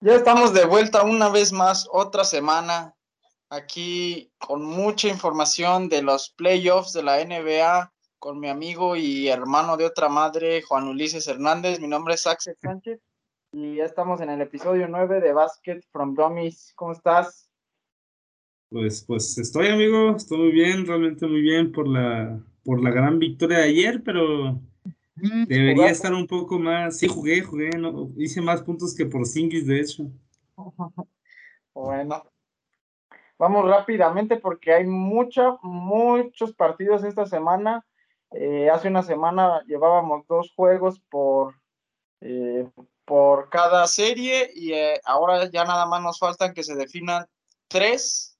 Ya estamos de vuelta una vez más, otra semana, aquí con mucha información de los playoffs de la NBA, con mi amigo y hermano de otra madre, Juan Ulises Hernández. Mi nombre es Axel Sánchez y ya estamos en el episodio 9 de Basket from Dummies. ¿Cómo estás? Pues, pues estoy, amigo, estoy muy bien, realmente muy bien por la, por la gran victoria de ayer, pero Debería estar un poco más. Sí, jugué, jugué, no, hice más puntos que por Singis, de hecho. Bueno, vamos rápidamente porque hay mucha, muchos partidos esta semana. Eh, hace una semana llevábamos dos juegos por, eh, por cada serie y eh, ahora ya nada más nos faltan que se definan tres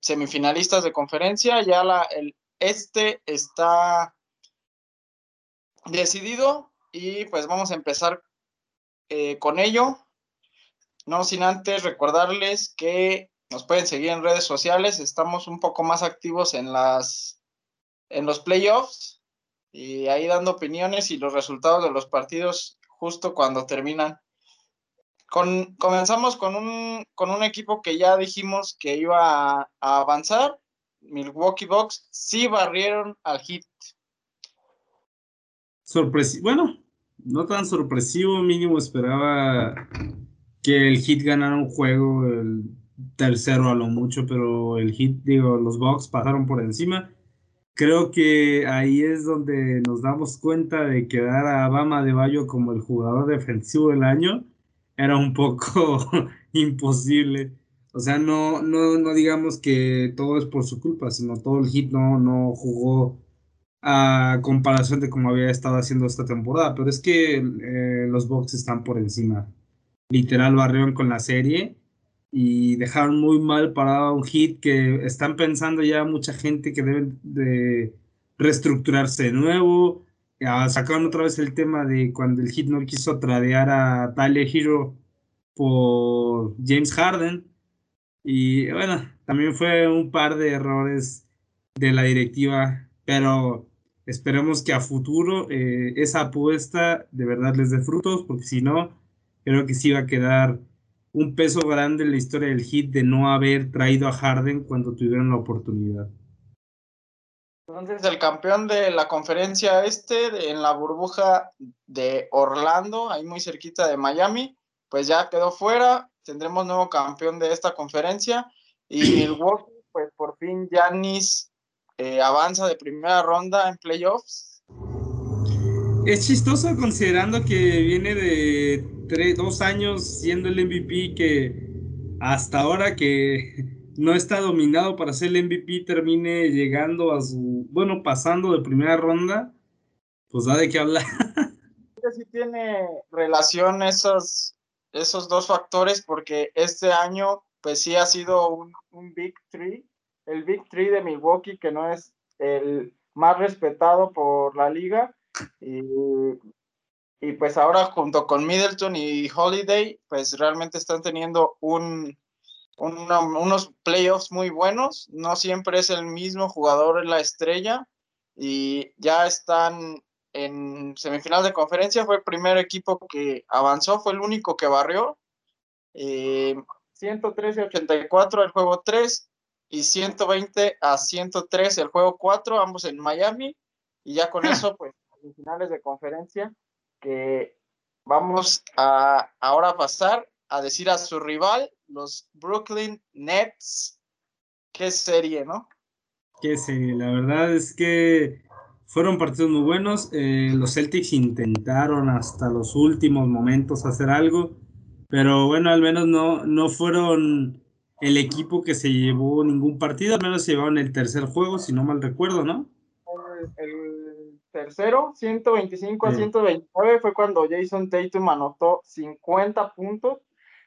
semifinalistas de conferencia. Ya la, el este está decidido y pues vamos a empezar eh, con ello. No sin antes recordarles que nos pueden seguir en redes sociales. Estamos un poco más activos en las en los playoffs y ahí dando opiniones y los resultados de los partidos justo cuando terminan. Con, comenzamos con un, con un equipo que ya dijimos que iba a, a avanzar. Milwaukee Bucks sí barrieron al Heat sorpresivo, bueno, no tan sorpresivo, mínimo esperaba que el Hit ganara un juego, el tercero a lo mucho, pero el Hit, digo, los Bucks pasaron por encima. Creo que ahí es donde nos damos cuenta de que dar a Bama de Bayo como el jugador defensivo del año era un poco imposible. O sea, no, no, no digamos que todo es por su culpa, sino todo el hit no, no jugó a comparación de cómo había estado haciendo esta temporada. Pero es que eh, los Bucks están por encima. Literal barrieron con la serie y dejaron muy mal parado un hit que están pensando ya mucha gente que deben de reestructurarse de nuevo. sacaron otra vez el tema de cuando el hit no quiso tradear a Tyler Hero por James Harden. Y bueno, también fue un par de errores de la directiva, pero Esperemos que a futuro eh, esa apuesta de verdad les dé frutos, porque si no, creo que sí va a quedar un peso grande en la historia del hit de no haber traído a Harden cuando tuvieron la oportunidad. Entonces, el campeón de la conferencia este en la burbuja de Orlando, ahí muy cerquita de Miami, pues ya quedó fuera. Tendremos nuevo campeón de esta conferencia. Y el Milwaukee, pues por fin Giannis eh, avanza de primera ronda en playoffs. Es chistoso considerando que viene de dos años siendo el MVP que hasta ahora que no está dominado para ser el MVP termine llegando a su, bueno, pasando de primera ronda, pues da de qué hablar. Sí tiene relación esos, esos dos factores porque este año pues sí ha sido un, un Big Three el Big Three de Milwaukee, que no es el más respetado por la liga. Y, pues ahora junto con Middleton y Holiday, pues realmente están teniendo un, unos playoffs muy buenos. No siempre es el mismo jugador la estrella y ya están en semifinal de conferencia. Fue el primer equipo que avanzó, fue el único que barrió. Eh, 113-84 el juego 3 y 120 a 103 el juego 4, ambos en Miami. Y ya con eso, pues, en finales de conferencia, que vamos a ahora pasar a decir a su rival, los Brooklyn Nets. Qué serie, ¿no? Qué serie, la verdad es que fueron partidos muy buenos. Eh, los Celtics intentaron hasta los últimos momentos hacer algo, pero bueno, al menos no, no fueron el equipo que se llevó ningún partido, al menos se llevaron el tercer juego, si no mal recuerdo, ¿no? El, tercero, 125 a 129, fue cuando Jason Tatum anotó 50 puntos,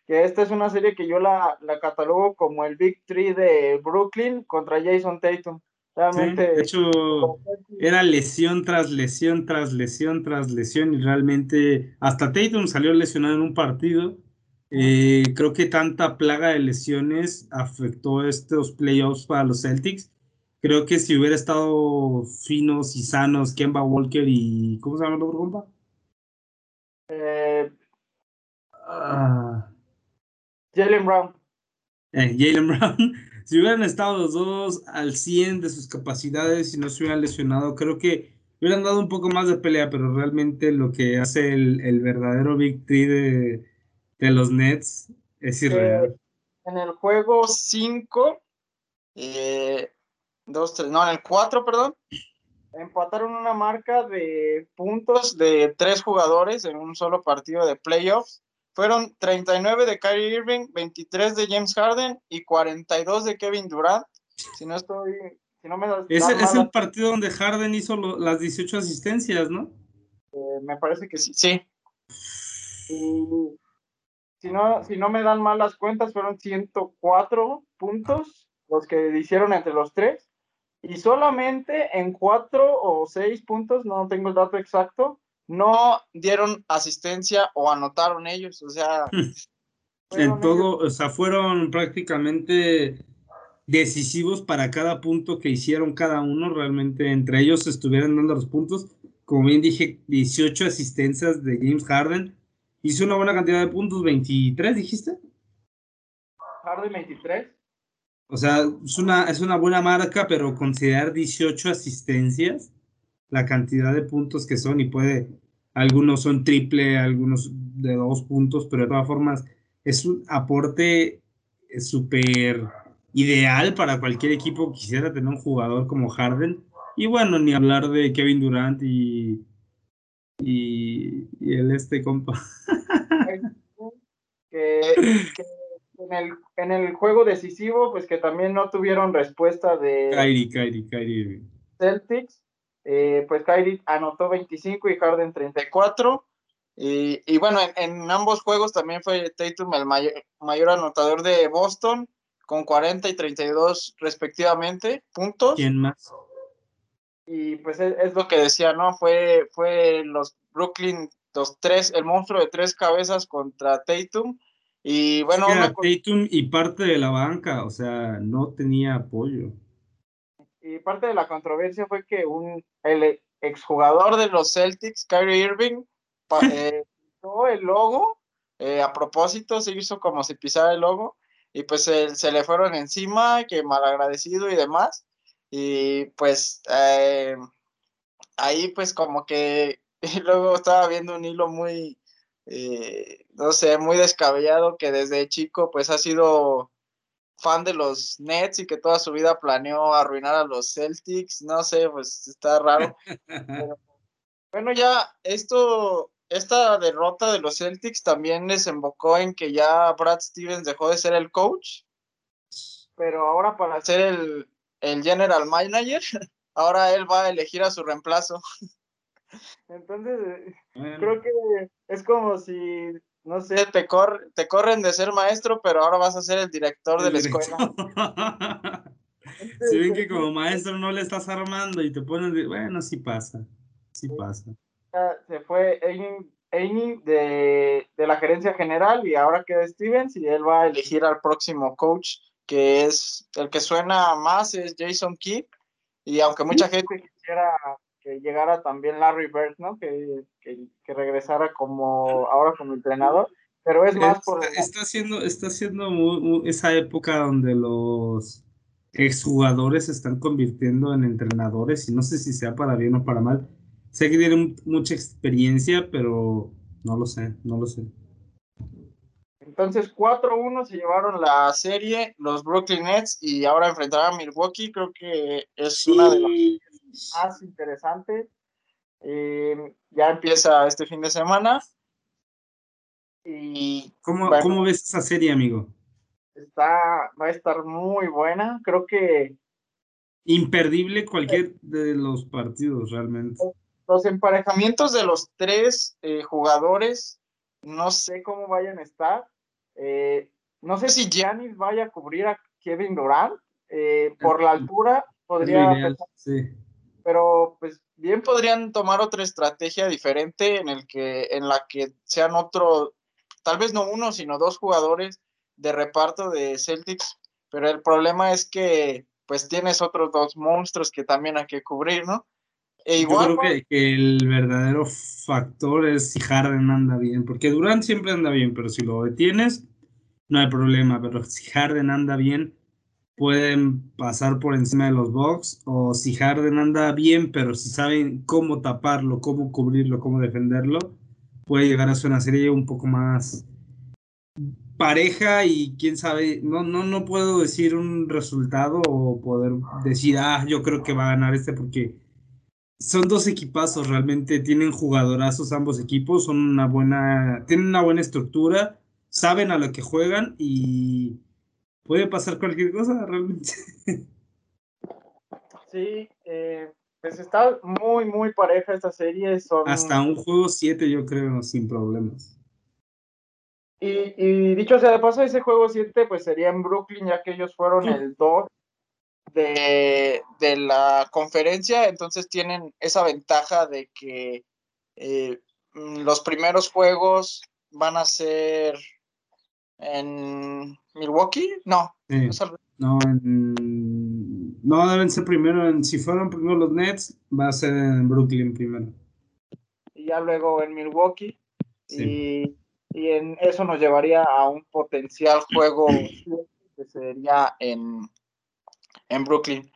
que esta es una serie que yo la, la catalogo como el Big Three de Brooklyn contra Jason Tatum. Realmente, de hecho, era lesión tras lesión tras lesión tras lesión y realmente hasta Tatum salió lesionado en un partido eh, creo que tanta plaga de lesiones afectó estos playoffs para los Celtics. Creo que si hubiera estado finos y sanos Kemba Walker y. ¿Cómo se llama el otro compa? Eh, Ah. Jalen Brown. Eh, Jalen Brown. si hubieran estado los dos al 100 de sus capacidades y no se hubieran lesionado, creo que hubieran dado un poco más de pelea, pero realmente lo que hace el, el verdadero Big Three de, de los Nets es irreal. Eh, en el juego 5, eh, dos, tres, no, en el 4, perdón, empataron una marca de puntos de tres jugadores en un solo partido de playoffs. Fueron 39 de Kyrie Irving, 23 de James Harden y 42 de Kevin Durant. Si no estoy, si no me das, es, es el partido donde Harden hizo lo, las 18 asistencias, ¿no? Eh, me parece que sí, sí. Y si no, si no me dan mal las cuentas, fueron 104 puntos los que hicieron entre los tres. Y solamente en cuatro o seis puntos, no tengo el dato exacto, no dieron asistencia o anotaron ellos. O sea, en todo, o sea, fueron prácticamente decisivos para cada punto que hicieron cada uno. Realmente entre ellos estuvieran dando los puntos. Como bien dije, 18 asistencias de James Harden, hizo una buena cantidad de puntos, 23, dijiste. Harden 23. O sea, es una, es una buena marca, pero considerar 18 asistencias, la cantidad de puntos que son, y puede, algunos son triple, algunos de dos puntos, pero de todas formas es un aporte súper ideal para cualquier equipo que quisiera tener un jugador como Harden. Y bueno, ni hablar de Kevin Durant y, y, y el este compa. que, que en, el, en el juego decisivo, pues que también no tuvieron respuesta de Kyrie, Kyrie, Kyrie. Celtics. Eh, pues Kyrie anotó 25 y Harden 34. Y, y bueno, en, en, ambos juegos también fue Tatum el mayor, mayor anotador de Boston, con 40 y 32 respectivamente puntos. ¿Quién más? Y pues es, es, lo que decía, ¿no? Fue, fue los Brooklyn, los tres, el monstruo de tres cabezas contra Tatum. Y bueno, una... Tatum y parte de la banca, o sea, no tenía apoyo. Y parte de la controversia fue que un el exjugador de los Celtics, Kyrie Irving, eh, el logo, eh, a propósito, se hizo como si pisara el logo, y pues se le fueron encima, que malagradecido y demás y pues eh, ahí pues como que luego estaba viendo un hilo muy, eh, no sé, muy descabellado que desde chico pues ha sido fan de los Nets y que toda su vida planeó arruinar a los Celtics, no sé, pues está raro. Pero, bueno, ya esto, esta derrota de los Celtics también desembocó en que ya Brad Stevens dejó de ser el coach, pero ahora para ser el, el general manager, ahora él va a elegir a su reemplazo. Entonces, bueno. creo que es como si, no sé, te, cor te corren de ser maestro, pero ahora vas a ser el director el de la director. escuela. si ven que como maestro no le estás armando y te ponen, de, bueno, sí pasa, sí pasa. Se fue Amy de, de la gerencia general y ahora queda Stevens y él va a elegir al próximo coach que es el que suena más es Jason Kidd, y aunque mucha gente quisiera que llegara también Larry Bird, ¿no? Que, que, que regresara como ahora como entrenador, pero es más por... Está, está haciendo, está haciendo muy, muy, esa época donde los exjugadores se están convirtiendo en entrenadores, y no sé si sea para bien o para mal. Sé que tienen mucha experiencia, pero no lo sé, no lo sé. Entonces, 4-1 se llevaron la serie los Brooklyn Nets y ahora enfrentarán a Milwaukee. Creo que es sí. una de las más interesantes. Eh, ya empieza este fin de semana. Y, ¿Cómo, bueno, ¿Cómo, ves esa serie, amigo? Está, va a estar muy buena. Creo que. Imperdible cualquier de los partidos, realmente. Los emparejamientos de los tres eh, jugadores, no sé cómo vayan a estar eh, no sé si Giannis vaya a cubrir a Kevin Durant. Eh, por la altura podría. Ideal, sí. Pero pues bien podrían tomar otra estrategia diferente en el que en la que sean otro, tal vez no uno, sino dos jugadores de reparto de Celtics. Pero el problema es que pues tienes otros dos monstruos que también hay que cubrir, ¿no? E igual, Yo creo que, el verdadero factor es si Harden anda bien, porque Durant siempre anda bien, pero si lo detienes, no hay problema. Pero si Harden anda bien, pueden pasar por encima de los Bucks. O si Harden anda bien, pero si saben cómo taparlo, cómo cubrirlo, cómo defenderlo, puede llegar a ser una serie un poco más pareja y quién sabe, no, no, no puedo decir un resultado o poder decir, ah, yo creo que va a ganar este porque son dos equipazos, realmente tienen jugadorazos ambos equipos, son una buena, tienen una buena estructura, saben a lo que juegan y puede pasar cualquier cosa realmente. Sí, eh, pues está muy, muy pareja esta serie. Son... Hasta un juego 7 yo creo, sin problemas. Y, y, dicho sea de paso, ese juego 7 pues sería en Brooklyn, ya que ellos fueron el 2 de, de, la conferencia, entonces tienen esa ventaja de que eh, los primeros juegos van a ser en Milwaukee, no. No, no, deben ser primero, en, si fueron primero los Nets, va a ser en Brooklyn primero. Y ya luego en Milwaukee. Y y en eso nos llevaría a un potencial juego que sería en, en Brooklyn.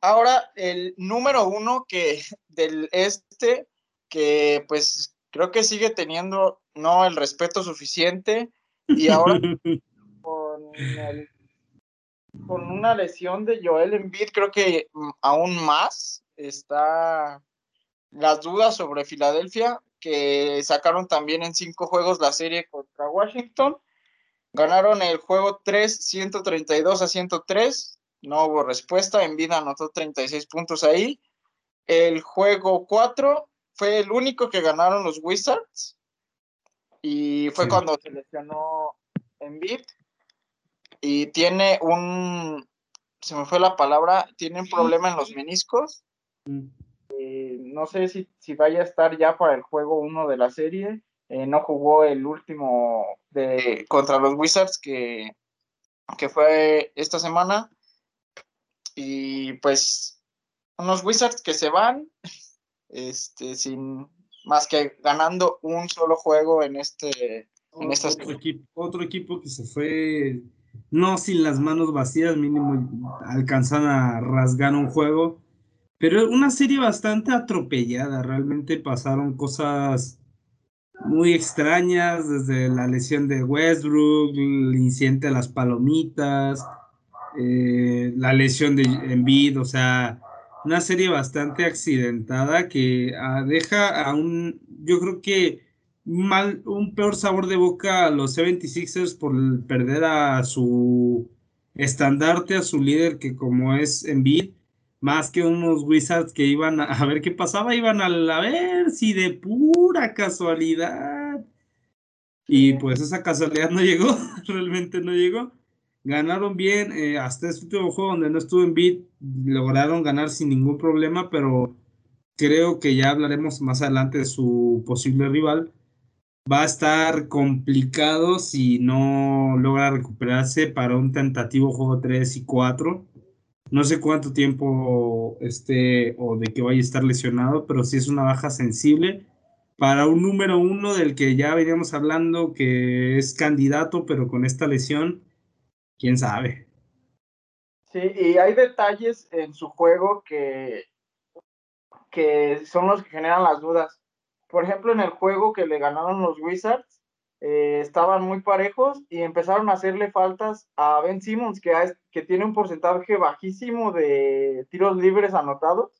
Ahora, el número uno que del este, que pues creo que sigue teniendo no el respeto suficiente y ahora con, con una lesión de Joel Embiid creo que aún más está las dudas sobre Filadelfia que sacaron también en cinco juegos la serie contra Washington. Ganaron el juego 3, 132 a 103. No hubo respuesta. En vida anotó 36 puntos ahí. El juego 4 fue el único que ganaron los Wizards. Y fue cuando se lesionó Embiid. Y tiene un. Se me fue la palabra. Tiene un problema en los meniscos. Mm no sé si, si, vaya a estar ya para el juego 1 de la serie. Eh, no jugó el último de contra los Wizards que, que fue esta semana. Y pues unos Wizards que se van este, sin más que ganando un solo juego en este en otro, equipo, otro equipo que se fue no sin las manos vacías, mínimo alcanzan a rasgar un juego pero una serie bastante atropellada, realmente pasaron cosas muy extrañas, desde la lesión de Westbrook, el incidente de las palomitas, eh, la lesión de Embiid, o sea, una serie bastante accidentada que ah, deja a un, yo creo que mal, un peor sabor de boca a los 76ers por perder a su estandarte, a su líder que como es Embiid más que unos Wizards que iban a, ver qué pasaba, iban a, a ver si de pura casualidad. Y pues esa casualidad no llegó, realmente no llegó. Ganaron bien, eh, hasta este último juego donde no estuvo en beat, lograron ganar sin ningún problema, pero creo que ya hablaremos más adelante de su posible rival. Va a estar complicado si no logra recuperarse para un tentativo juego 3 y 4 no sé cuánto tiempo esté o de que vaya a estar lesionado, pero sí es una baja sensible para un número uno del que ya veníamos hablando que es candidato, pero con esta lesión, quién sabe. Sí, y hay detalles en su juego que, que son los que generan las dudas. Por ejemplo, en el juego que le ganaron los Wizards, eh, estaban muy parejos y empezaron a hacerle faltas a Ben Simmons, que, que tiene un porcentaje bajísimo de tiros libres anotados.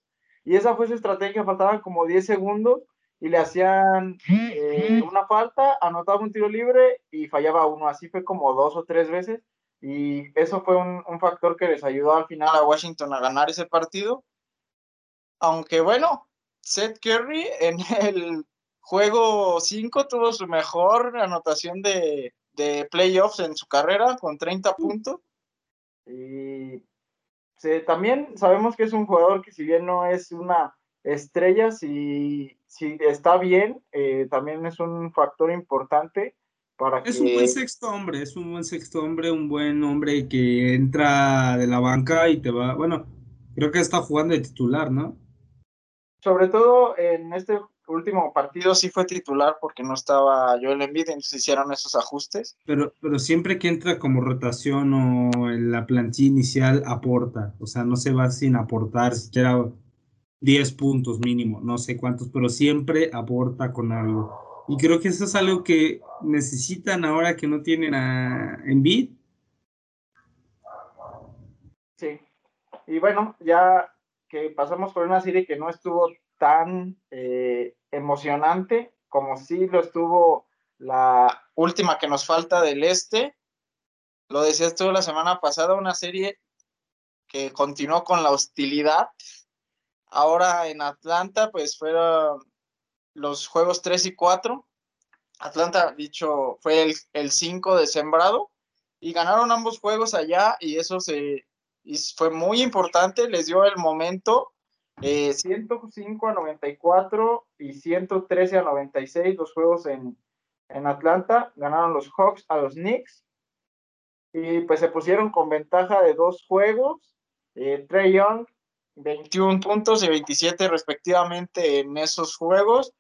Y esa fue su estrategia, faltaban como 10 segundos y le hacían eh, una falta, anotaba un tiro libre y fallaba uno. Así fue como dos o tres veces. Y eso fue un, un factor que les ayudó al final a Washington a ganar ese partido. Aunque bueno, Seth Curry en el Juego 5 tuvo su mejor anotación de, playoffs en su carrera con 30 puntos. Y también sabemos que es un jugador que si bien no es una estrella, si, si está bien, eh, también es un factor importante para es un buen sexto hombre, es un buen sexto hombre, un buen hombre que entra de la banca y te va, bueno, Creo que está jugando de titular, ¿no? Sobre todo en este último partido sí fue titular porque no estaba Joel Embiid, entonces hicieron esos ajustes. Pero, pero siempre que entra como rotación o en la plantilla inicial aporta, o sea, no se va sin aportar, siquiera 10 puntos mínimo, no sé cuántos, pero siempre aporta con algo. Y creo que eso es algo que necesitan ahora que no tienen a Embiid. Sí. Y bueno, ya que pasamos por una serie que no estuvo tan eh, emocionante como sí lo estuvo la última que nos falta del este. Lo decías tú la semana pasada, una serie que continuó con la hostilidad. Ahora en Atlanta, pues fueron los juegos 3 y 4. Atlanta, dicho, fue el, el 5 de sembrado y ganaron ambos juegos allá y eso se, fue muy importante, les dio el momento 105 eh, a 94 y 113 a 96 los juegos en, en Atlanta. Ganaron los Hawks a los Knicks. Y pues se pusieron con ventaja de dos juegos. Eh, Trey Young, 21 puntos y 27 respectivamente en esos juegos.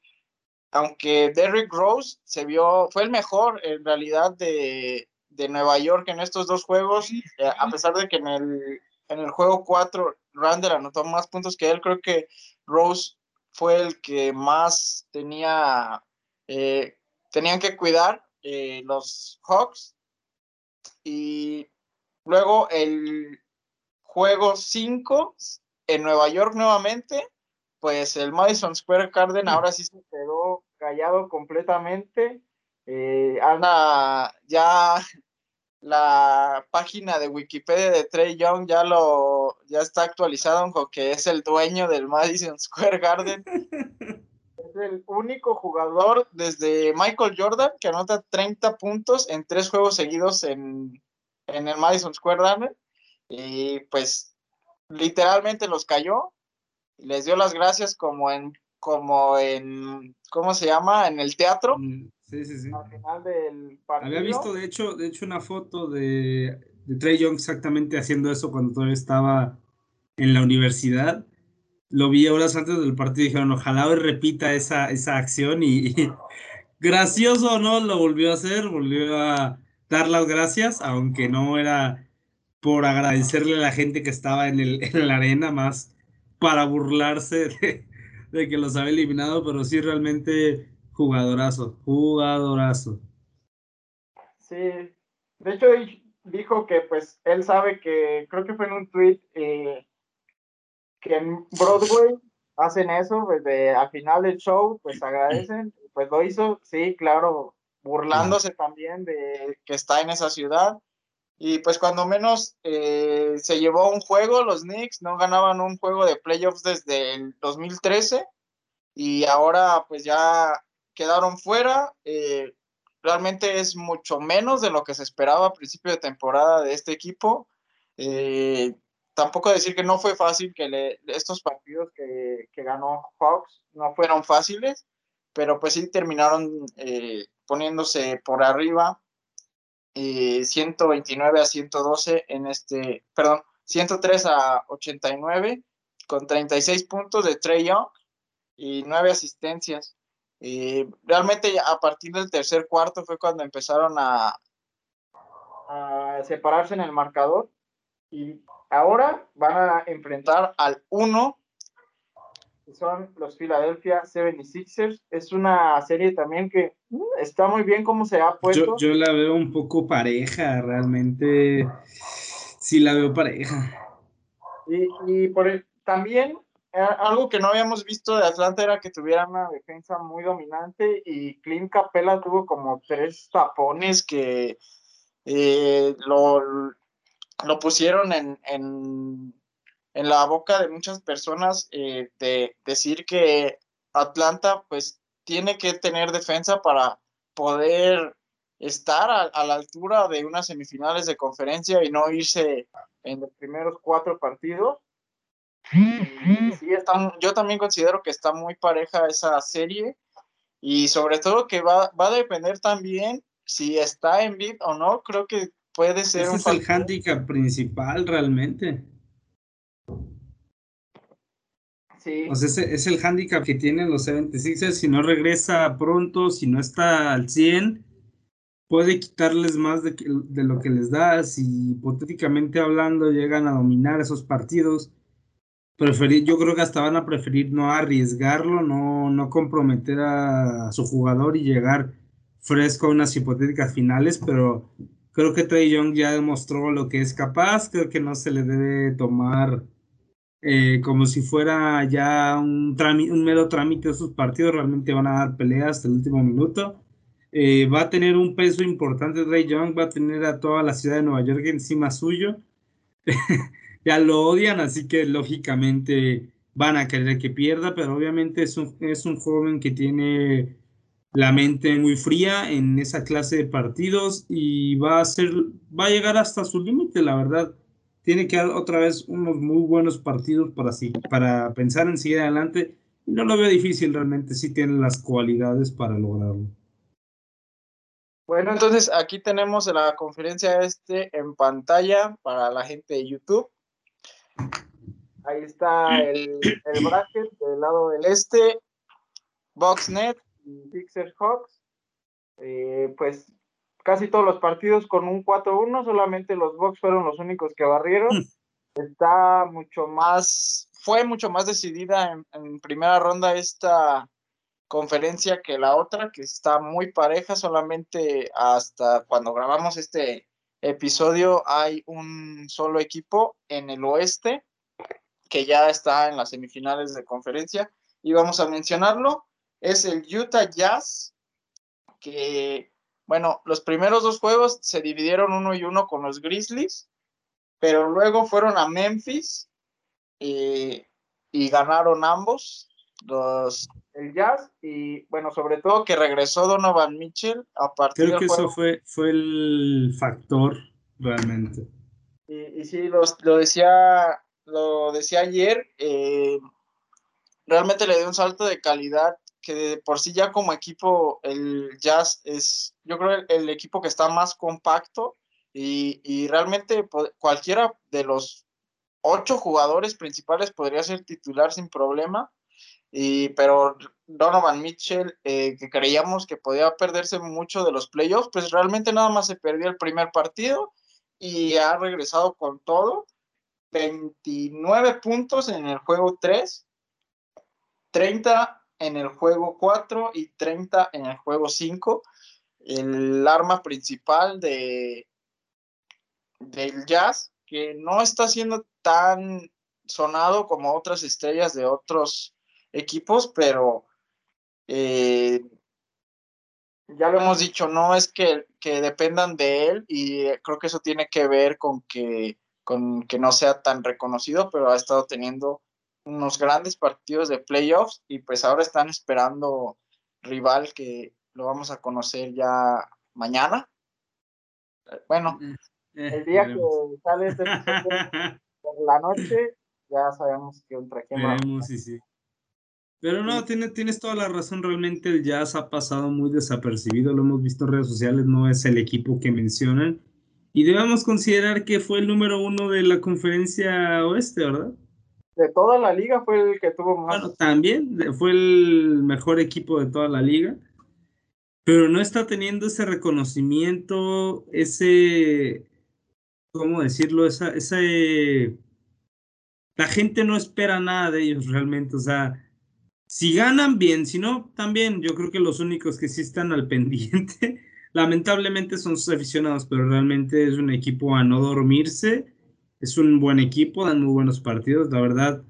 Aunque Derrick Rose se vio, fue el mejor en realidad de, de Nueva York en estos dos juegos, eh, a pesar de que en el en el juego 4 Randall anotó más puntos que él. Creo que Rose fue el que más tenía, eh, tenían que cuidar eh, los Hawks. Y luego el juego 5 en Nueva York nuevamente, pues el Madison Square Garden ahora sí se quedó callado completamente. Eh, Ana ya la página de Wikipedia de Trey Young ya lo ya está actualizado que es el dueño del Madison Square Garden. es el único jugador desde Michael Jordan que anota 30 puntos en tres juegos seguidos en, en el Madison Square Garden. Y pues literalmente los cayó. Les dio las gracias como en como en ¿cómo se llama? en el teatro. Mm. Sí, sí, sí. Al final del partido. Había visto, de hecho, de hecho una foto de, de Trey Young exactamente haciendo eso cuando todavía estaba en la universidad. Lo vi horas antes del partido y dijeron, ojalá hoy repita esa, esa acción y, gracioso no, lo volvió a hacer, volvió a dar las gracias, aunque no era por agradecerle a la gente que estaba en, el, en la arena, más para burlarse de, de que los había eliminado, pero sí realmente Jugadorazo, jugadorazo. Sí, de hecho dijo que pues él sabe que, creo que fue en un tweet, eh, que en Broadway hacen eso, desde al final del show, pues agradecen, pues lo hizo, sí, claro, burlándose también de que está en esa ciudad. Y pues cuando menos eh, se llevó un juego, los Knicks no ganaban un juego de playoffs desde el 2013 y ahora pues ya quedaron fuera. Eh, realmente es mucho menos de lo que se esperaba a principio de temporada de este equipo. Eh, tampoco decir que no fue fácil, que estos partidos que, ganó Hawks no fueron fáciles, pero pues sí terminaron eh, poniéndose por arriba 129 a 112 en este, perdón, 103 a 89 con 36 puntos de Trey Young y 9 asistencias. Y realmente a partir del tercer cuarto fue cuando empezaron a, separarse en el marcador. Y ahora van a enfrentar al 1, que son los Philadelphia 76ers. Es una serie también que mm, está muy bien como se ha puesto. Yo, la veo un poco pareja, realmente sí la veo pareja. Y, y por el, también algo que no habíamos visto de Atlanta era que tuviera una defensa muy dominante y Clint Capella tuvo como tres tapones que eh, lo, lo, pusieron en, en, en, la boca de muchas personas eh, de decir que Atlanta pues tiene que tener defensa para poder estar a, a la altura de unas semifinales de conferencia y no irse en los primeros cuatro partidos Sí, está, yo también considero que está muy pareja esa serie y sobre todo que va, va a depender también si está en beat o no, creo que puede ser Ese es el handicap principal realmente. Sí. Sea, ese es el handicap que tienen los 76ers. Si no regresa pronto, si no está al 100, puede quitarles más de, de lo que les da. Si hipotéticamente hablando llegan a dominar esos partidos, preferir, yo creo que hasta van a preferir no arriesgarlo, no, no comprometer a su jugador y llegar fresco a unas hipotéticas finales, pero creo que Trey Young ya demostró lo que es capaz, creo que no se le debe tomar eh, como si fuera ya un, un mero trámite de sus partidos, realmente van a dar peleas hasta el último minuto. Eh, va a tener un peso importante Trey Young, va a tener a toda la ciudad de Nueva York encima suyo. ya lo odian, así que lógicamente van a querer que pierda, pero obviamente es un, es un joven que tiene la mente muy fría en esa clase de partidos y va a ser, va a llegar hasta su límite, la verdad. Tiene que dar otra vez unos muy buenos partidos para, para pensar en seguir adelante. No lo veo difícil realmente, sí tiene las cualidades para lograrlo. Bueno, entonces aquí tenemos la conferencia este en pantalla para la gente de YouTube. Ahí está el, el bracket del lado del este, Boxnet y Pixel Hawks. Eh, pues casi todos los partidos con un 4-1, solamente los Bucks fueron los únicos que barrieron. Mm. Está mucho más, fue mucho más decidida en, en, primera ronda esta conferencia que la otra, que está muy pareja, solamente hasta cuando grabamos este episodio hay un solo equipo en el oeste que ya está en las semifinales de conferencia y vamos a mencionarlo, es el Utah Jazz, que bueno, los primeros dos juegos se dividieron uno y uno con los Grizzlies, pero luego fueron a Memphis y, y ganaron ambos, los, el Jazz, y bueno, sobre todo que regresó Donovan Mitchell a partir Creo que eso fue, fue el factor realmente. Y, y sí, los, lo decía lo decía ayer, eh, realmente le dio un salto de calidad que por sí ya como equipo el Jazz es, yo creo, el, equipo que está más compacto y, realmente cualquiera de los ocho jugadores principales podría ser titular sin problema. Y, pero Donovan Mitchell, eh, que creíamos que podía perderse mucho de los playoffs, pues realmente nada más se perdió el primer partido y ha regresado con todo. 29 puntos en el juego 3, 30 en el juego 4 y 30 en el juego 5. El arma principal de del jazz, que no está siendo tan sonado como otras estrellas de otros equipos, pero eh, ya lo hemos dicho, no es que, que, dependan de él y creo que eso tiene que ver con que, con que no sea tan reconocido, pero ha estado teniendo unos grandes partidos de playoffs y pues ahora están esperando rival que lo vamos a conocer ya mañana. Bueno, mm, eh, el día que sale este por la noche, ya sabemos que ultra sí, sí. Pero no, tienes toda la razón, realmente el Jazz ha pasado muy desapercibido, lo hemos visto en redes sociales, no es el equipo que mencionan. Y debemos considerar que fue el número uno de la conferencia oeste, ¿verdad? de toda la liga fue el que tuvo más. Bueno, también fue el mejor equipo de toda la liga, pero no está teniendo ese reconocimiento, ese, ¿cómo decirlo? Esa, ese, la gente no espera nada de ellos realmente, o sea, si ganan bien, si no, también yo creo que los únicos que sí están al pendiente, lamentablemente son sus aficionados, pero realmente es un equipo a no dormirse es un buen equipo, dan muy buenos partidos, la verdad.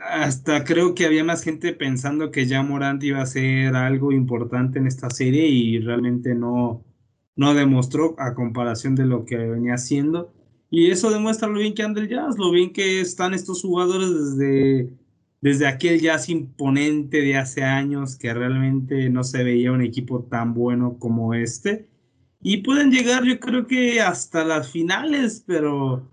Hasta creo que había más gente pensando que ya Morant iba a ser algo importante en esta serie y realmente no, no demostró a comparación de lo que venía haciendo. Y eso demuestra lo bien que anda el jazz, lo bien que están estos jugadores desde, desde aquel jazz imponente de hace años que realmente no se veía un equipo tan bueno como este. Y pueden llegar yo creo que hasta las finales, pero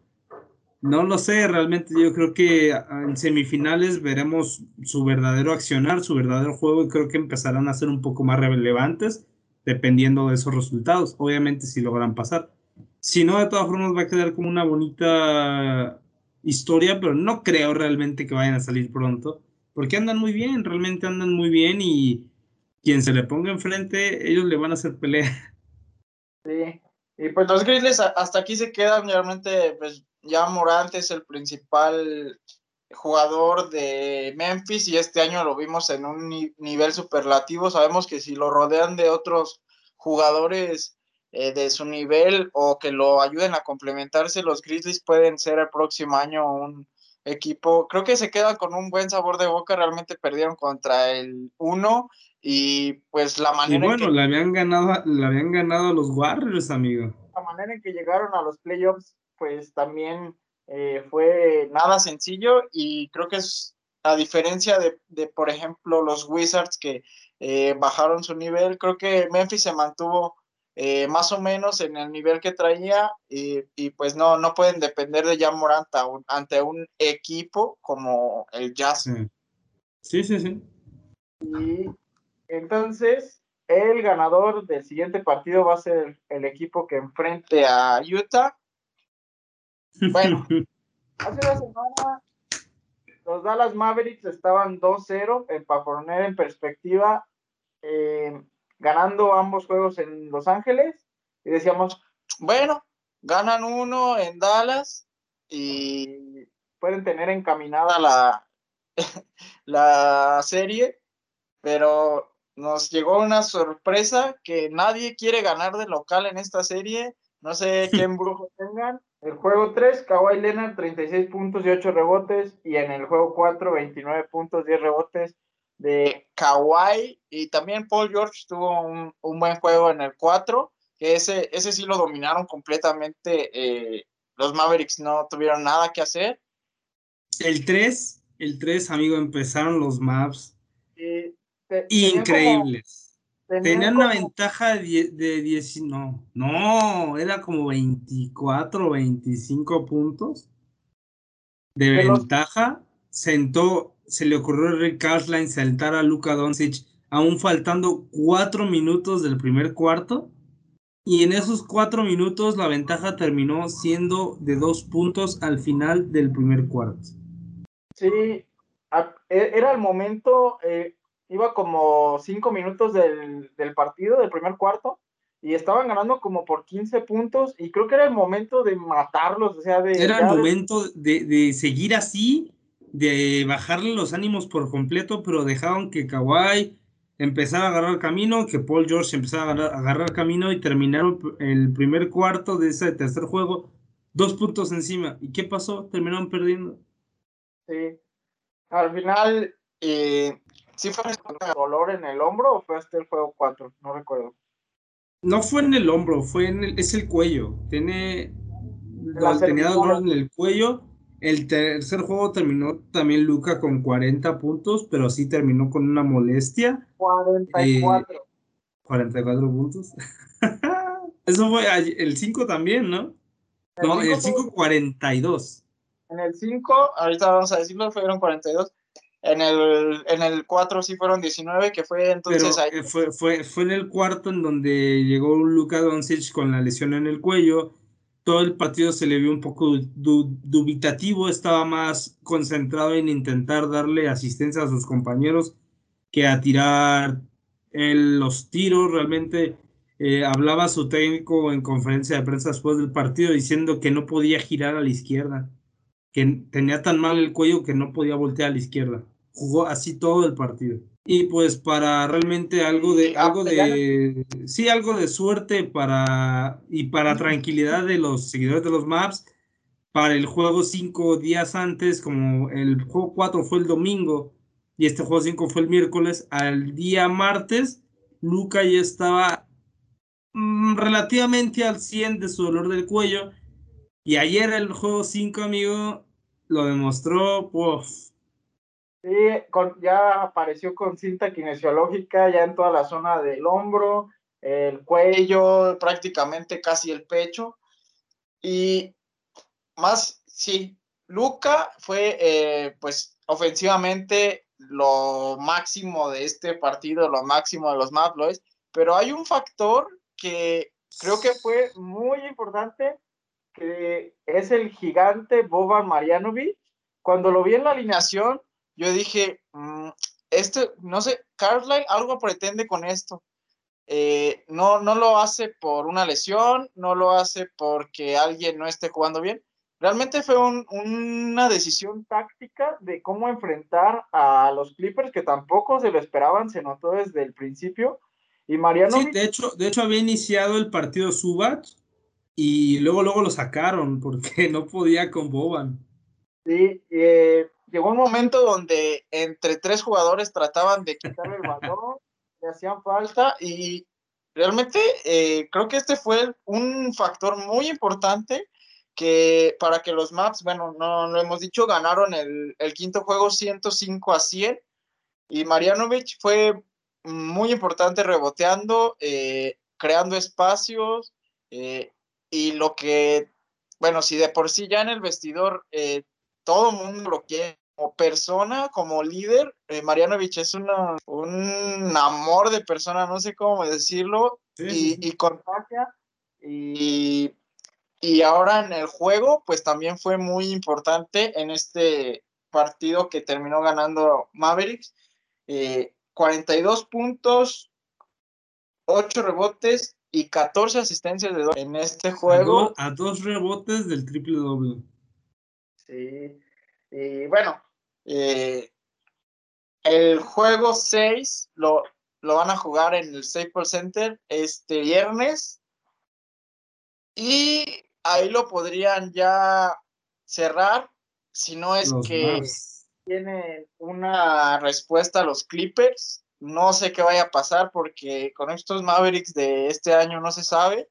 no lo sé, realmente yo creo que en semifinales veremos su verdadero accionar, su verdadero juego y creo que empezarán a ser un poco más relevantes dependiendo de esos resultados, obviamente si logran pasar. Si no, de todas formas va a quedar como una bonita historia, pero no creo realmente que vayan a salir pronto, porque andan muy bien, realmente andan muy bien y quien se le ponga enfrente, ellos le van a hacer pelea. Sí, y pues los Grizzlies hasta aquí se quedan, realmente pues ya Morant es el principal jugador de Memphis y este año lo vimos en un nivel superlativo. Sabemos que si lo rodean de otros jugadores eh, de su nivel o que lo ayuden a complementarse, los Grizzlies pueden ser el próximo año un equipo. Creo que se quedan con un buen sabor de boca. Realmente perdieron contra el 1 y pues la manera. Y bueno, en que, le habían ganado, le habían ganado a los Warriors, amigo. La manera en que llegaron a los playoffs, pues también eh, fue nada sencillo y creo que es a diferencia de, de por ejemplo, los Wizards que eh, bajaron su nivel, creo que Memphis se mantuvo eh, más o menos en el nivel que traía y, y pues no, no pueden depender de Jan Morant ante un equipo como el Jazz. Sí, sí, sí. Y entonces, el ganador del siguiente partido va a ser el equipo que enfrente a Utah bueno, hace una semana los Dallas Mavericks estaban 2-0, eh, para poner en perspectiva, eh, ganando ambos juegos en Los Ángeles, y decíamos, bueno, ganan uno en Dallas y pueden tener encaminada la, la serie, pero nos llegó una sorpresa que nadie quiere ganar de local en esta serie, no sé qué embrujo tengan, el juego 3, Kawhi Leonard, 36 puntos y 8 rebotes. Y en el juego 4, 29 puntos, 10 rebotes de Kawhi. Y también Paul George tuvo un, buen juego en el 4, que ese, ese sí lo dominaron completamente. Eh, los Mavericks no tuvieron nada que hacer. El 3, el 3, amigo, empezaron los Mavs. Increíbles. Tenían, una ventaja de 10, no, no, era como 24, 25 puntos de ventaja. Sentó, se le ocurrió a Rick saltar a Luka Doncic, aún faltando cuatro minutos del primer cuarto. Y en esos cuatro minutos la ventaja terminó siendo de dos puntos al final del primer cuarto. Sí, e, era el momento, eh, iba como cinco minutos del, partido, del primer cuarto, y estaban ganando como por 15 puntos, y creo que era el momento de matarlos, o sea, de... Era el momento de, seguir así, de bajarle los ánimos por completo, pero dejaban que Kawhi empezara a agarrar camino, que Paul George empezara a agarrar, camino y terminaron el primer cuarto de ese tercer juego, dos puntos encima. ¿Y qué pasó? Terminaron perdiendo. Sí. Al final, eh, ¿Sí fue el dolor en el hombro o fue hasta el juego 4? No recuerdo. No fue en el hombro, fue en el, es el cuello. Tiene, tenía dolor en el cuello. El tercer juego terminó también Luca con 40 puntos, pero sí terminó con una molestia. 44. 44 eh, puntos. Eso fue el 5 también, ¿no? no, el 5 42. En el 5, ahorita vamos a decirlo, fueron 42. En el, en el 4 sí fueron 19, que fue entonces ahí. Eh, fue, fue, fue en el cuarto en donde llegó Luka Doncic con la lesión en el cuello. Todo el partido se le vio un poco dubitativo, estaba más concentrado en intentar darle asistencia a sus compañeros que a tirar los tiros. Realmente eh, hablaba su técnico en conferencia de prensa después del partido diciendo que no podía girar a la izquierda, que tenía tan mal el cuello que no podía voltear a la izquierda jugó así todo el partido. Y pues para realmente algo de, algo de, sí, algo de suerte para, y para tranquilidad de los seguidores de los Maps, para el juego cinco días antes, como el juego 4 fue el domingo y este juego 5 fue el miércoles, al día martes, Luca ya estaba mm, relativamente al 100 de su dolor del cuello. Y ayer el juego 5, amigo, lo demostró, pues, Sí, ya apareció con cinta kinesiológica ya en toda la zona del hombro, el cuello, prácticamente casi el pecho. Y más, sí, Luca fue eh, pues ofensivamente lo máximo de este partido, lo máximo de los Mavlois, pero hay un factor que creo que fue muy importante que es el gigante Boban Marjanovic. Cuando lo vi en la alineación, yo dije, mm, este, no sé, Carlisle algo pretende con esto. Eh, no, no lo hace por una lesión, no lo hace porque alguien no esté jugando bien. Realmente fue una decisión táctica de cómo enfrentar a los Clippers que tampoco se lo esperaban, se notó desde el principio. Y Mariano. Sí, de hecho, de hecho había iniciado el partido Subat y luego, luego lo sacaron porque no podía con Boban. Sí, eh, llegó un momento donde entre tres jugadores trataban de quitarle el balón, le hacían falta y realmente eh, creo que este fue un factor muy importante que para que los Maps, bueno, no lo hemos dicho, ganaron el, quinto juego 105 a 100 y Marianovich fue muy importante reboteando, eh, creando espacios eh, y lo que, bueno, si de por sí ya en el vestidor todo el mundo lo quiere como persona, como líder, eh, Marianovich es una, un amor de persona, no sé cómo decirlo, y, y contagia. Y, y ahora en el juego, pues también fue muy importante en este partido que terminó ganando Mavericks. 42 eh, puntos, 8 rebotes y 14 asistencias de en este juego. A, dos rebotes del triple doble. Sí, y bueno, eh, el juego 6 lo, lo van a jugar en el Staples Center este viernes. Y ahí lo podrían ya cerrar, si no es que tienen una respuesta a los Clippers. No sé qué vaya a pasar porque con estos Mavericks de este año no se sabe.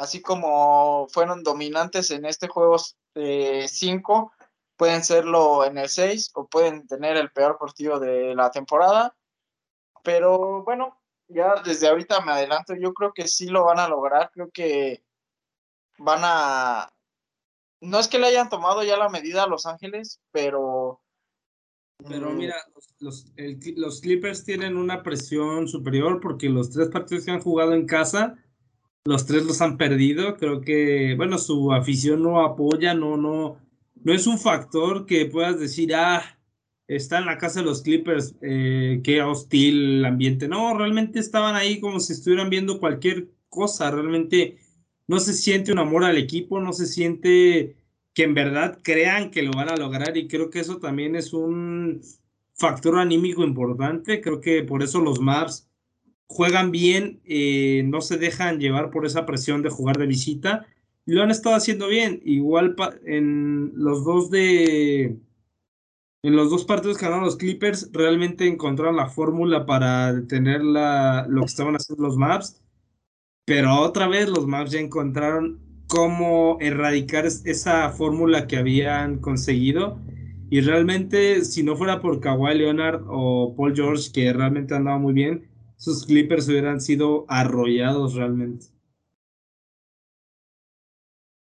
Así como fueron dominantes en este juego 5, pueden serlo en el 6 o pueden tener el peor partido de la temporada. Pero bueno, ya desde ahorita me adelanto, yo creo que sí lo van a lograr, creo que van a... No es que le hayan tomado ya la medida a Los Ángeles, pero... Pero mm, mira, los, los Clippers tienen una presión superior porque los tres partidos que han jugado en casa, los tres los han perdido. Creo que, bueno, su afición no apoya, no, no, no es un factor que puedas decir, ah, está en la casa de los Clippers, eh, qué hostil el ambiente. No, realmente estaban ahí como si estuvieran viendo cualquier cosa. Realmente no se siente un amor al equipo, no se siente que en verdad crean que lo van a lograr y creo que eso también es un factor anímico importante. Creo que por eso los Mavs juegan bien, eh, no se dejan llevar por esa presión de jugar de visita lo han estado haciendo bien. Igual en los dos de. En los dos partidos que ganaron los Clippers, realmente encontraron la fórmula para detener la, lo que estaban haciendo los Maps. Pero otra vez los Maps ya encontraron cómo erradicar esa fórmula que habían conseguido. Y realmente, si no fuera por Kawhi Leonard o Paul George, que realmente andaba muy bien, sus Clippers hubieran sido arrollados realmente.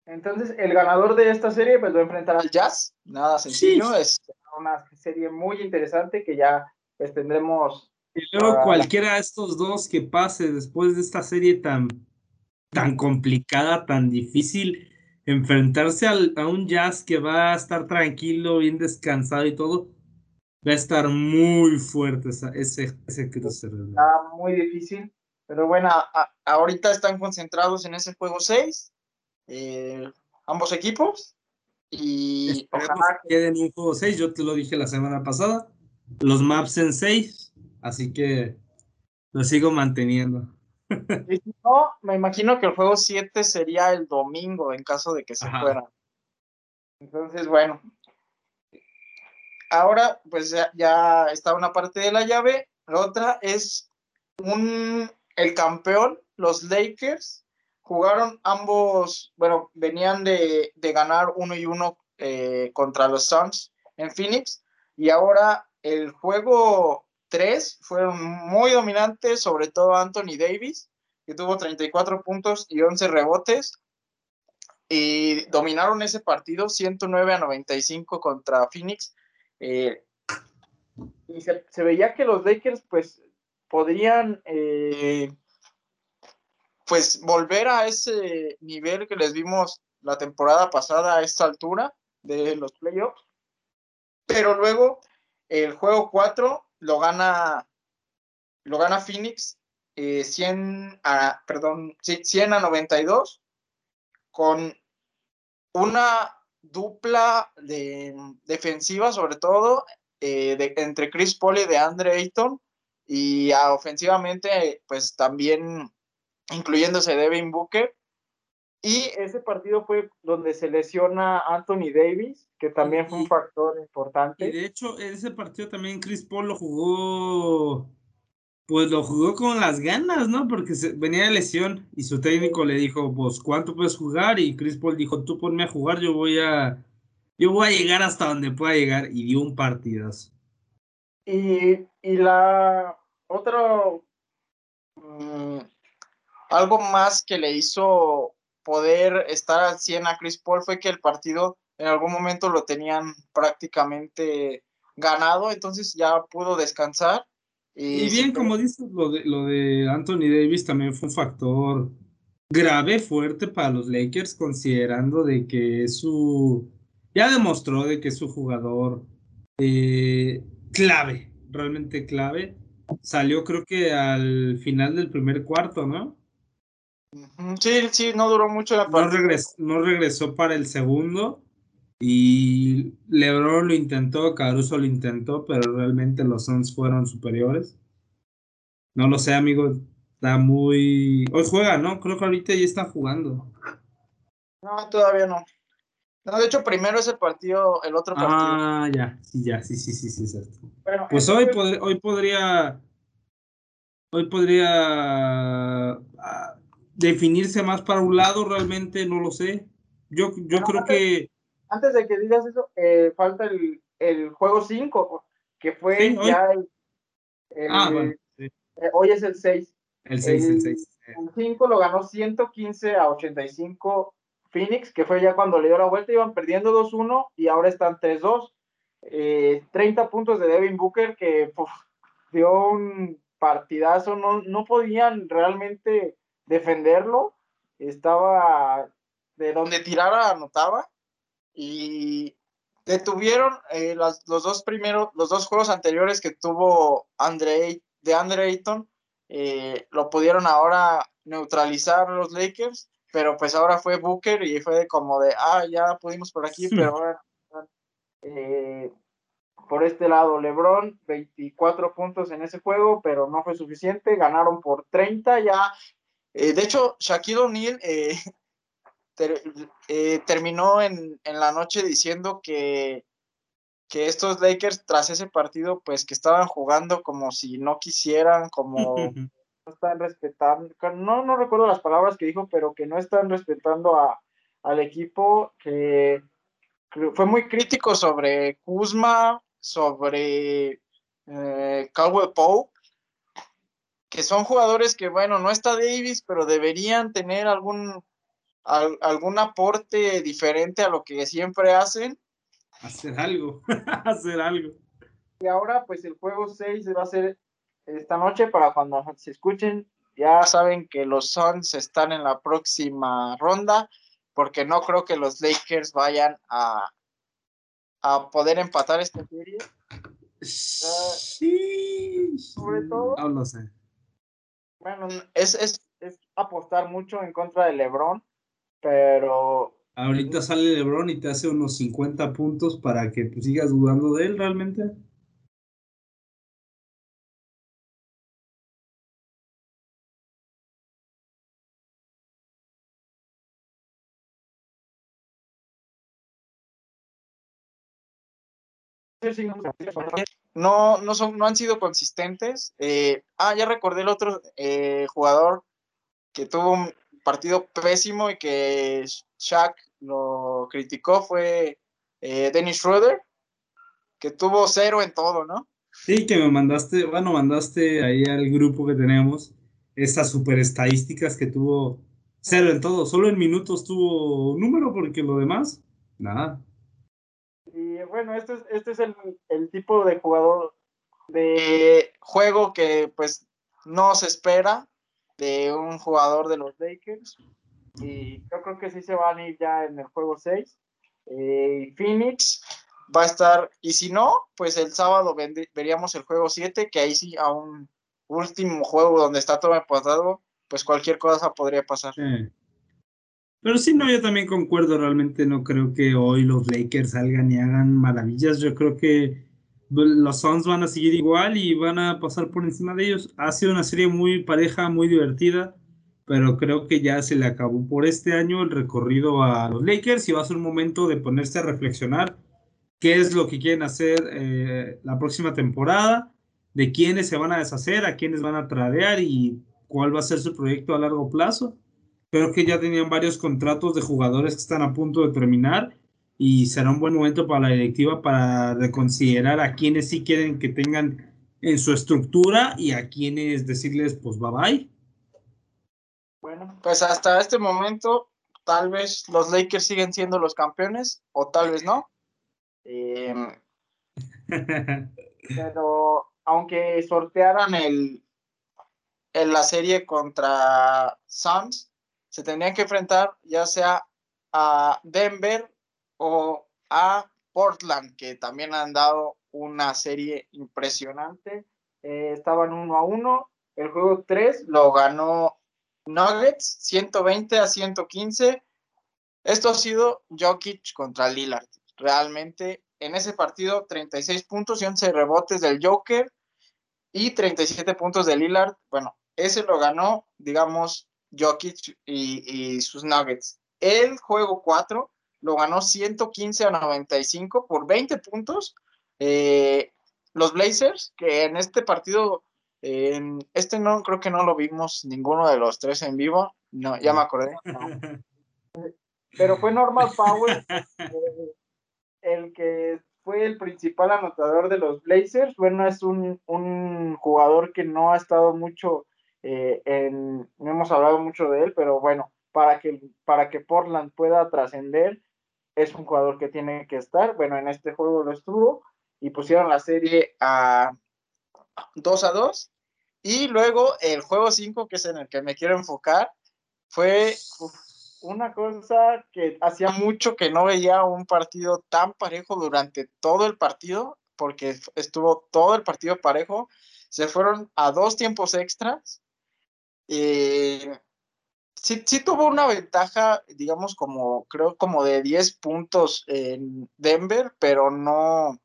Entonces, el ganador de esta serie pues va a enfrentar al Jazz, nada sencillo, es una serie muy interesante que ya pues tendremos. Y luego cualquiera de estos dos que pase después de esta serie tan, tan complicada, tan difícil, enfrentarse al, a un Jazz que va a estar tranquilo, bien descansado y todo, va a estar muy fuerte esa, ese, ese cruce. Está muy difícil, pero bueno, ahorita están concentrados en ese juego 6 eh, ambos equipos. Y ojalá que queden un juego 6, yo te lo dije la semana pasada. Los maps en 6, así que lo sigo manteniendo. Y si no, me imagino que el juego 7 sería el domingo en caso de que se fuera. Entonces, bueno. Ahora, pues ya, está una parte de la llave. La otra es un, el campeón, los Lakers, jugaron ambos, bueno, venían de, ganar uno y uno eh, contra los Suns en Phoenix y ahora el juego 3 fueron muy dominantes, sobre todo Anthony Davis, que tuvo 34 puntos y 11 rebotes y dominaron ese partido 109 a 95 contra Phoenix. Eh, y se, veía que los Lakers pues podrían eh, pues volver a ese nivel que les vimos la temporada pasada a esta altura de los playoffs. Pero luego el juego 4 lo gana, lo gana Phoenix 100 eh, a, perdón, 100 a 92 con una dupla de defensiva sobre todo eh, de, entre Chris Paul y de Andre Ayton y ofensivamente pues también incluyéndose Devin Booker y ese partido fue donde se lesiona Anthony Davis, que también fue un factor importante. Y de hecho, ese partido también Chris Paul lo jugó, pues lo jugó con las ganas, ¿no? Porque venía de lesión y su técnico le dijo, pues, ¿cuánto puedes jugar? Y Chris Paul dijo, tú ponme a jugar, yo voy a, yo voy a llegar hasta donde pueda llegar. Y dio un partidazo. Y, y la otra, mm, algo más que le hizo poder estar al 100 a Chris Paul fue que el partido en algún momento lo tenían prácticamente ganado, entonces ya pudo descansar. Y, bien, como dices, lo de, lo de Anthony Davis también fue un factor grave, fuerte para los Lakers, considerando de que su, ya demostró de que es su jugador eh, clave, realmente clave. Salió creo que al final del primer cuarto, ¿no? Sí, sí, no duró mucho la partida. No regresó, para el segundo. Y LeBron lo intentó, Caruso lo intentó, pero realmente los Suns fueron superiores. No lo sé, amigo. Está muy. Hoy juega, ¿no? Creo que ahorita ya está jugando. No, todavía no. No, de hecho, primero es el partido, el otro partido. Ah, ya, sí, ya, sí, sí, sí, sí, cierto. pues hoy, hoy podría. Hoy podría ah, definirse más para un lado, realmente no lo sé. Yo, yo creo que... Antes de que digas eso, eh, falta el, el juego 5, que fue ya el... ah, bueno, eh, hoy es el 6. El 6, el 6. El 5 lo ganó 115 a 85 Phoenix, que fue ya cuando le dio la vuelta, iban perdiendo 2-1 y ahora están 3-2. 30 eh, puntos de Devin Booker que dio un partidazo, no, no podían realmente defenderlo, estaba de donde tirara, anotaba, y detuvieron eh, los dos primeros, los dos juegos anteriores que tuvo Andre, de Andre Ayton, eh, lo pudieron ahora neutralizar los Lakers, pero pues ahora fue Booker y fue como de, ah, ya pudimos por aquí, pero ahora eh, por este lado LeBron, 24 puntos en ese juego, pero no fue suficiente, ganaron por 30, ya eh, de hecho, Shaquille O'Neal eh, eh, terminó en, la noche diciendo que, que estos Lakers tras ese partido, pues que estaban jugando como si no quisieran, como no están respetando, no, no recuerdo las palabras que dijo, pero que no están respetando a, al equipo, que fue muy crítico sobre Kuzma, sobre Caldwell Pope, que son jugadores que, bueno, no está Davis, pero deberían tener algún, algún aporte diferente a lo que siempre hacen. Hacer algo, hacer algo. Y ahora, pues el juego 6 va a ser esta noche para cuando se escuchen. Ya saben que los Suns están en la próxima ronda, porque no creo que los Lakers vayan a, a poder empatar esta serie. Sí, sobre todo. No lo sé bueno, es, es, es apostar mucho en contra de LeBron, pero Ahorita sale LeBron y te hace unos 50 puntos para que tú sigas dudando de él realmente. no, no, son, no han sido consistentes. Eh, ah, ya recordé el otro eh, jugador que tuvo partido pésimo y que Shaq lo criticó fue eh, Dennis Schroeder, que tuvo cero en todo, ¿no? Sí, que me mandaste, bueno, mandaste ahí al grupo que tenemos esas super estadísticas que tuvo cero en todo, solo en minutos tuvo número porque lo demás, nada. Y bueno, este es, este es el, el tipo de jugador de juego que pues no se espera de un jugador de los Lakers. y yo creo que sí se van a ir ya en el juego 6. Eh, Phoenix va a estar, y si no, pues el sábado veríamos el juego 7, que ahí sí a un último juego donde está todo empatado, pues cualquier cosa podría pasar. Pero sí, no, yo también concuerdo, realmente no creo que hoy los Lakers salgan y hagan maravillas, yo creo que los Suns van a seguir igual y van a pasar por encima de ellos. Ha sido una serie muy pareja, muy divertida, pero creo que ya se le acabó por este año el recorrido a los Lakers y va a ser un momento de ponerse a reflexionar qué es lo que quieren hacer eh, la próxima temporada, de quiénes se van a deshacer, a quiénes van a tradear y cuál va a ser su proyecto a largo plazo. Creo que ya tenían varios contratos de jugadores que están a punto de terminar y será un buen momento para la directiva para reconsiderar a quienes sí quieren que tengan en su estructura y a quienes decirles pues bye bye. Bueno, pues hasta este momento tal vez los Lakers siguen siendo los campeones o tal vez no. Em, pero aunque sortearan el, en la serie contra Suns, se tendrían que enfrentar ya sea a Denver o a Portland, que también han dado una serie impresionante. Eh, estaban uno a uno. El juego 3 lo ganó Nuggets 120 a 115. Esto ha sido Jokic contra Lillard. Realmente en ese partido 36 puntos y 11 rebotes del Joker y 37 puntos de Lillard. Bueno, ese lo ganó, digamos, Jokic y, y sus Nuggets. El juego 4 lo ganó 115 a 95 por 20 puntos. Eh, los Blazers, que en este partido, en este no creo que no lo vimos ninguno de los tres en vivo, no, ya me acordé. Pero fue Normal Power eh, el que fue el principal anotador de los Blazers. Bueno, es un, jugador que no ha estado mucho eh, en, no hemos hablado mucho de él, pero bueno, para que, para que Portland pueda trascender, es un jugador que tiene que estar. Bueno, en este juego lo estuvo y pusieron la serie a 2 a 2. Y luego el juego 5, que es en el que me quiero enfocar, fue una cosa que hacía mucho que no veía un partido tan parejo durante todo el partido, porque estuvo todo el partido parejo. Se fueron a dos tiempos extras. y sí, sí tuvo una ventaja, digamos, como creo como de 10 puntos en Denver, pero no,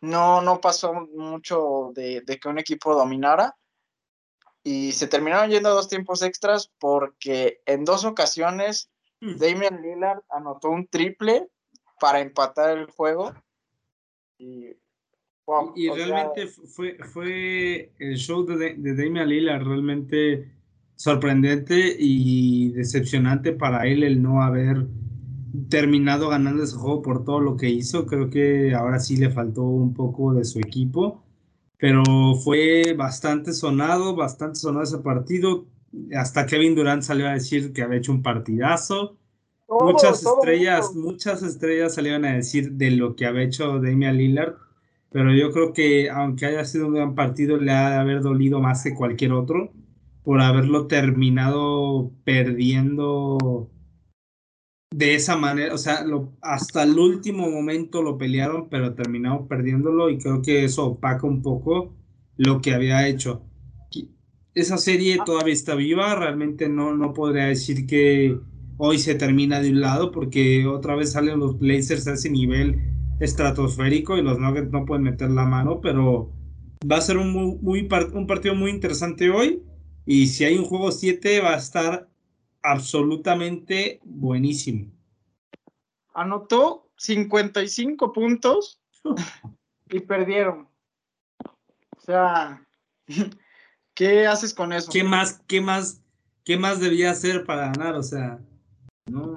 no, no pasó mucho de, que un equipo dominara. Y se terminaron yendo a dos tiempos extras porque en dos ocasiones hmm. Damian Lillard anotó un triple para empatar el juego. Y, realmente fue, fue el show de, de Damian Lillard, realmente sorprendente y decepcionante para él el no haber terminado ganando ese juego por todo lo que hizo. Creo que ahora sí le faltó un poco de su equipo, pero fue bastante sonado, bastante sonado ese partido. Hasta Kevin Durant salió a decir que había hecho un partidazo. muchas estrellas, muchas estrellas salieron a decir de lo que había hecho Damian Lillard, pero yo creo que aunque haya sido un gran partido, le ha de haber dolido más que cualquier otro por haberlo terminado perdiendo de esa manera, o sea, lo, hasta el último momento lo pelearon, pero terminaron perdiéndolo y creo que eso opaca un poco lo que había hecho. Esa serie ah. todavía está viva, realmente no, no podría decir que hoy se termina de un lado porque otra vez salen los Blazers a ese nivel estratosférico y los Nuggets no pueden meter la mano, pero va a ser un, muy, un partido muy interesante hoy y si hay un juego 7 va a estar absolutamente buenísimo. Anotó 55 puntos y perdieron. O sea, ¿qué haces con eso? ¿Qué más, qué más, qué más debía hacer para ganar? O sea, no.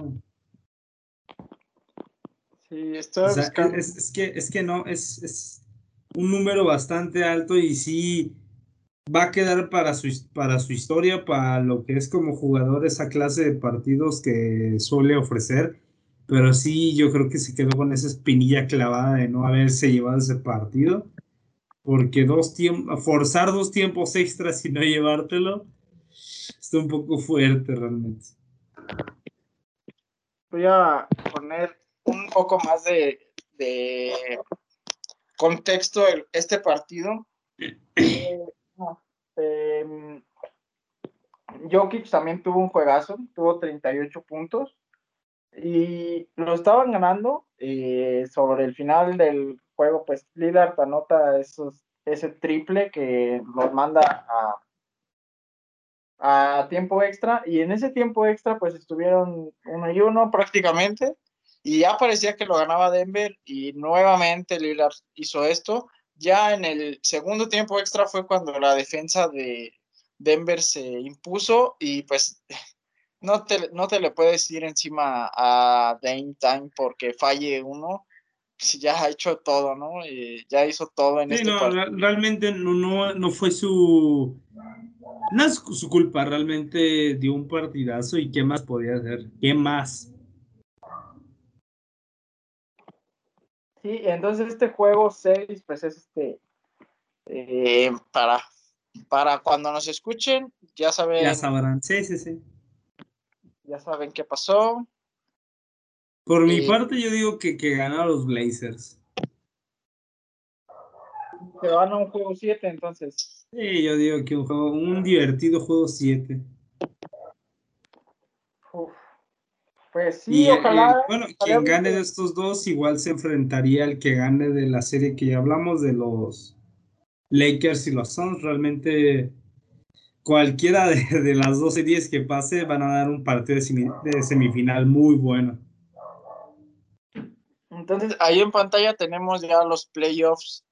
Sí, estoy es, que, es que no, es, es un número bastante alto y sí va a quedar para su, para su historia, para lo que es como jugador esa clase de partidos que suele ofrecer. Pero sí, yo creo que se quedó con esa espinilla clavada de no haberse llevado ese partido. Porque dos forzar dos tiempos extras y no llevártelo, está un poco fuerte realmente. voy a poner un poco más de, contexto en este partido. Em, Jokic también tuvo un juegazo, tuvo 38 puntos y lo estaban ganando eh, sobre el final del juego, pues Lillard anota esos, ese triple que los manda a, a tiempo extra y en ese tiempo extra pues estuvieron uno y uno prácticamente y ya parecía que lo ganaba Denver y nuevamente Lillard hizo esto. Ya en el segundo tiempo extra fue cuando la defensa de Denver se impuso y pues no te, no te le puedes ir encima a Dame Time porque falle uno, si ya ha hecho todo, ¿no? Y ya hizo todo en sí, este no, realmente no, no, no, fue su... No es su culpa, realmente dio un partidazo y qué más podía hacer, qué más. Sí, entonces este juego 6, pues es este, eh, para, para cuando nos escuchen, ya saben. Ya sabrán, sí, sí, sí. Ya saben qué pasó. Por mi parte, yo digo que, que ganan los Blazers. Que van a un juego 7, entonces. Sí, yo digo que un juego, un divertido juego 7. Pues sí, ojalá. bueno, quien gane de estos dos igual se enfrentaría al que gane de la serie que ya hablamos de los Lakers y los Suns. Realmente cualquiera de, las dos series que pase van a dar un partido de, semifinal muy bueno. Entonces, ahí en pantalla tenemos ya los playoffs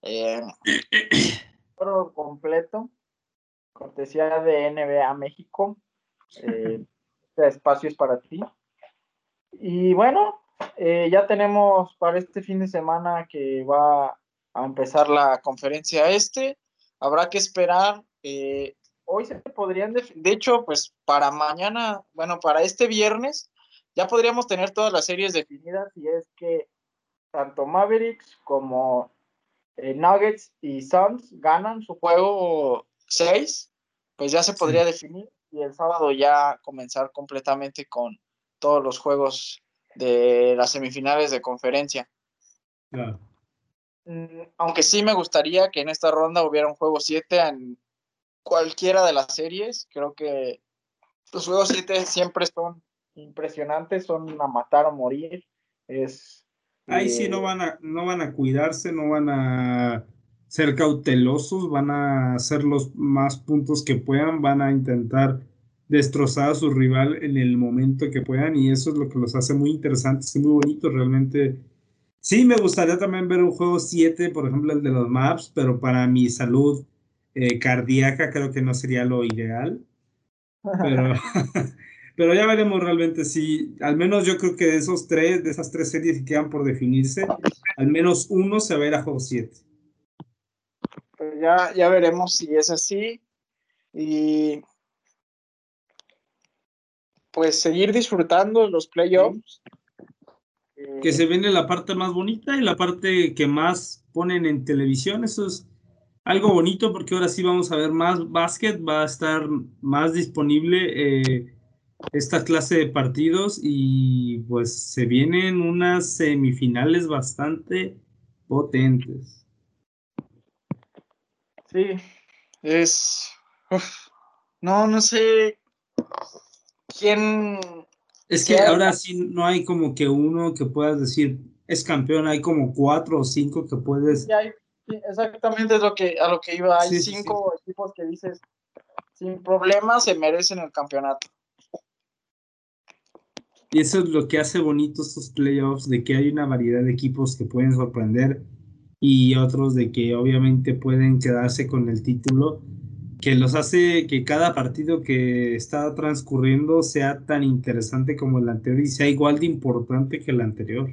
eh, por completo. Cortesía de NBA México. Eh, este espacio es para ti. Y bueno, eh, ya tenemos para este fin de semana que va a empezar la conferencia este. Habrá que esperar. Eh, hoy se podrían, de, hecho, pues para mañana, bueno, para este viernes, ya podríamos tener todas las series definidas y es que tanto Mavericks como eh, Nuggets y Suns ganan su juego 6, pues ya se podría definir y el sábado ya comenzar completamente con todos los juegos de las semifinales de conferencia. Mm, aunque sí me gustaría que en esta ronda hubiera un juego 7 en cualquiera de las series. Creo que los juegos 7 siempre son impresionantes, son a matar o morir. Es, Ahí sí no eh, van, a, no van a cuidarse, no van a ser cautelosos, van a hacer los más puntos que puedan, van a intentar destrozar a su rival en el momento que puedan y eso es lo que los hace muy interesantes y muy bonitos realmente. Sí, me gustaría también ver un juego 7, por ejemplo el de los maps, pero para mi salud eh, cardíaca creo que no sería lo ideal. Pero, pero ya veremos realmente si, al menos yo creo que de esos tres, de esas tres series que quedan por definirse, al menos uno se va a ir a juego 7. Pues ya, ya veremos si es así. Y pues seguir disfrutando los playoffs. Que se viene la parte más bonita y la parte que más ponen en televisión. Eso es algo bonito porque ahora sí vamos a ver más básquet, va a estar más disponible eh, esta clase de partidos y pues se vienen unas semifinales bastante potentes. Sí, es... no, no sé quién... Es que ahora sí no hay como que uno que puedas decir es campeón, hay como cuatro o cinco que puedes... exactamente es lo que, a lo que iba, hay cinco equipos que dices sin problemas se merecen el campeonato. Y eso es lo que hace bonito estos playoffs, de que hay una variedad de equipos que pueden sorprender y otros de que obviamente pueden quedarse con el título que los hace que cada partido que está transcurriendo sea tan interesante como el anterior y sea igual de importante que el anterior.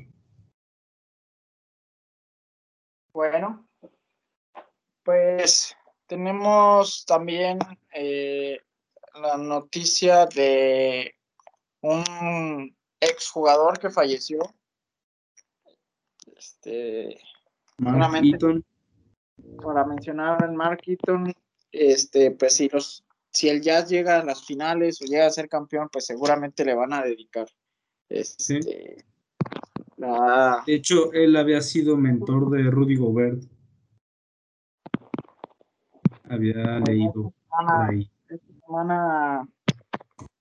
Bueno, pues tenemos también eh, la noticia de un exjugador que falleció. Este, Mark Eaton. Para mencionar a Mark Eaton, este, pues si los, si el Jazz llega a las finales o llega a ser campeón, pues seguramente le van a dedicar Este, De hecho, él había sido mentor de Rudy Gobert. Había leído ahí. Esta semana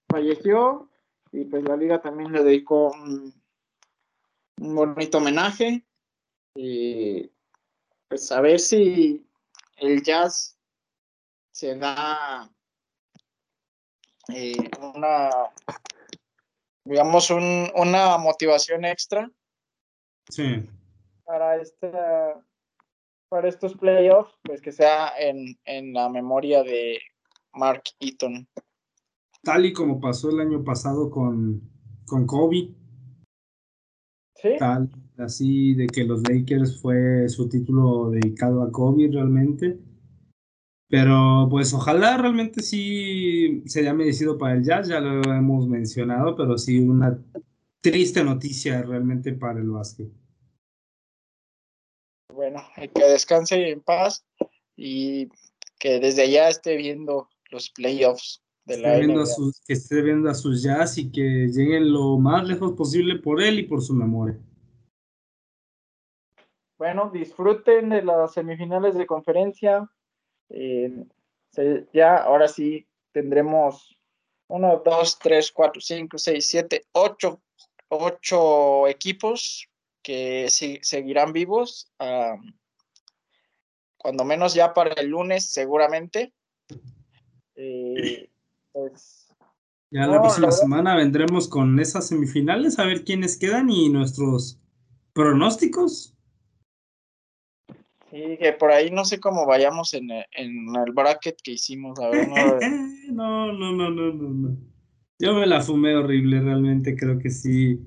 falleció y pues la liga también le dedicó un, bonito homenaje. Y pues a ver si el jazz se da eh, una, digamos, un, una motivación extra. Sí. Para esta, para estos playoffs, pues que sea en, en la memoria de Mark Eaton tal y como pasó el año pasado con, con Kobe. ¿Sí? Tal, así de que los Lakers fue su título dedicado a Kobe realmente. Pero pues ojalá realmente sí se haya merecido para el Jazz, ya lo hemos mencionado, pero sí una triste noticia realmente para el básquet. Bueno, que descanse en paz y que desde allá esté viendo los playoffs que esté viendo a sus jazz y que lleguen lo más lejos posible por él y por su memoria. Bueno, disfruten de las semifinales de conferencia. Eh, ya, ahora sí, tendremos uno, dos, tres, cuatro, cinco, seis, siete, ocho, ocho equipos que seguirán vivos. cuando menos ya para el lunes, seguramente. Eh, pues, ya la próxima semana vendremos con esas semifinales a ver quiénes quedan y nuestros pronósticos. Sí, que por ahí no sé cómo vayamos en el, en el bracket que hicimos, a ver, no, no, no, no, no, no. Yo me la fumé horrible, realmente creo que sí.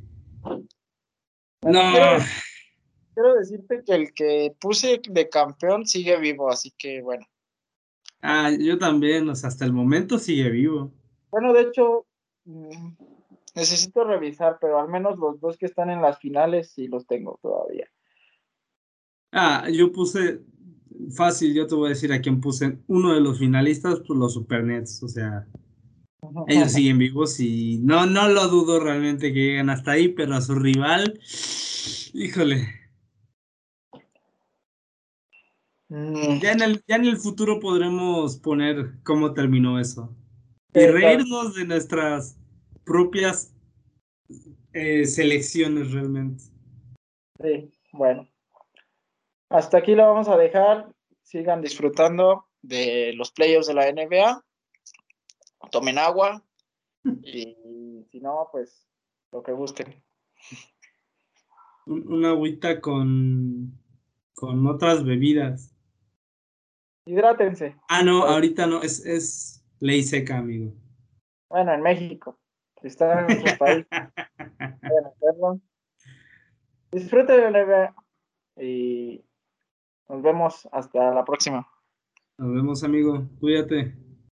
no. quiero, decirte que el que puse de campeón sigue vivo, así que bueno. Ah, yo también, o sea, hasta el momento sigue vivo. Bueno, de hecho, mm, necesito revisar, pero al menos los dos que están en las finales sí los tengo todavía. Ah, yo puse fácil, yo te voy a decir a quién puse uno de los finalistas, pues los Supernets, o sea, ellos siguen vivos y no, no lo dudo realmente que lleguen hasta ahí, pero a su rival, híjole, Mm. Ya en, el, ya en el futuro podremos poner cómo terminó eso. Y reírnos de nuestras propias eh, selecciones realmente. Sí, bueno. Hasta aquí lo vamos a dejar. Sigan disfrutando de los playoffs de la NBA. Tomen agua. Y si no, pues lo que gusten. Una agüita con, con otras bebidas. Hidrátense. Ah, no, ahorita no, es, es ley seca, amigo. Bueno, en México. Si están en nuestro país, pueden Disfruten de la y nos vemos hasta la próxima. Nos vemos, amigo. Cuídate.